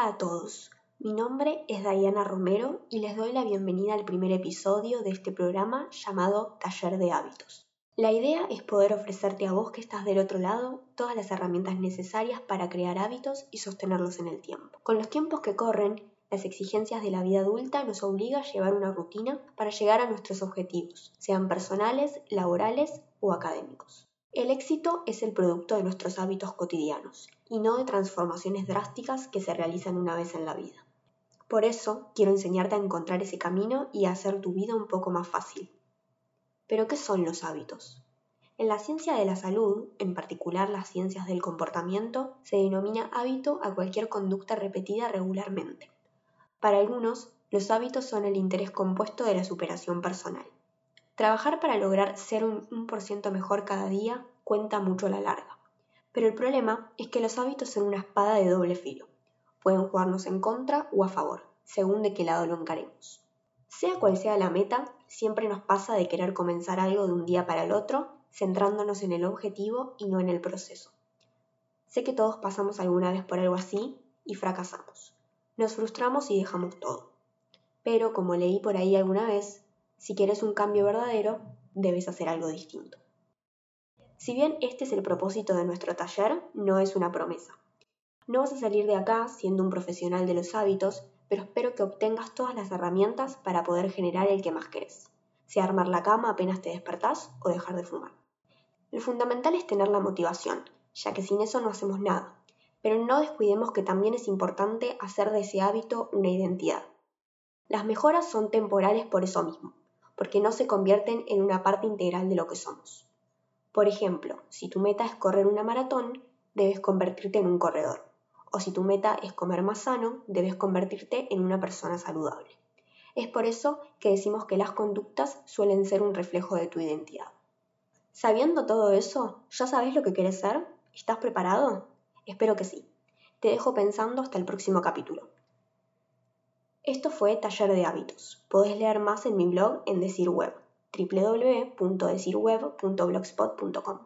Hola a todos, mi nombre es Diana Romero y les doy la bienvenida al primer episodio de este programa llamado Taller de Hábitos. La idea es poder ofrecerte a vos que estás del otro lado todas las herramientas necesarias para crear hábitos y sostenerlos en el tiempo. Con los tiempos que corren, las exigencias de la vida adulta nos obliga a llevar una rutina para llegar a nuestros objetivos, sean personales, laborales o académicos. El éxito es el producto de nuestros hábitos cotidianos y no de transformaciones drásticas que se realizan una vez en la vida. Por eso quiero enseñarte a encontrar ese camino y a hacer tu vida un poco más fácil. Pero ¿qué son los hábitos? En la ciencia de la salud, en particular las ciencias del comportamiento, se denomina hábito a cualquier conducta repetida regularmente. Para algunos, los hábitos son el interés compuesto de la superación personal. Trabajar para lograr ser un 1% mejor cada día cuenta mucho a la larga. Pero el problema es que los hábitos son una espada de doble filo. Pueden jugarnos en contra o a favor, según de qué lado lo encaremos. Sea cual sea la meta, siempre nos pasa de querer comenzar algo de un día para el otro, centrándonos en el objetivo y no en el proceso. Sé que todos pasamos alguna vez por algo así y fracasamos. Nos frustramos y dejamos todo. Pero como leí por ahí alguna vez, si quieres un cambio verdadero, debes hacer algo distinto. Si bien este es el propósito de nuestro taller, no es una promesa. No vas a salir de acá siendo un profesional de los hábitos, pero espero que obtengas todas las herramientas para poder generar el que más querés, sea armar la cama apenas te despertás o dejar de fumar. Lo fundamental es tener la motivación, ya que sin eso no hacemos nada, pero no descuidemos que también es importante hacer de ese hábito una identidad. Las mejoras son temporales por eso mismo, porque no se convierten en una parte integral de lo que somos. Por ejemplo, si tu meta es correr una maratón, debes convertirte en un corredor. O si tu meta es comer más sano, debes convertirte en una persona saludable. Es por eso que decimos que las conductas suelen ser un reflejo de tu identidad. Sabiendo todo eso, ¿ya sabes lo que quieres ser? ¿Estás preparado? Espero que sí. Te dejo pensando hasta el próximo capítulo. Esto fue Taller de Hábitos. Podés leer más en mi blog en Decir Web, www.decirweb.blogspot.com.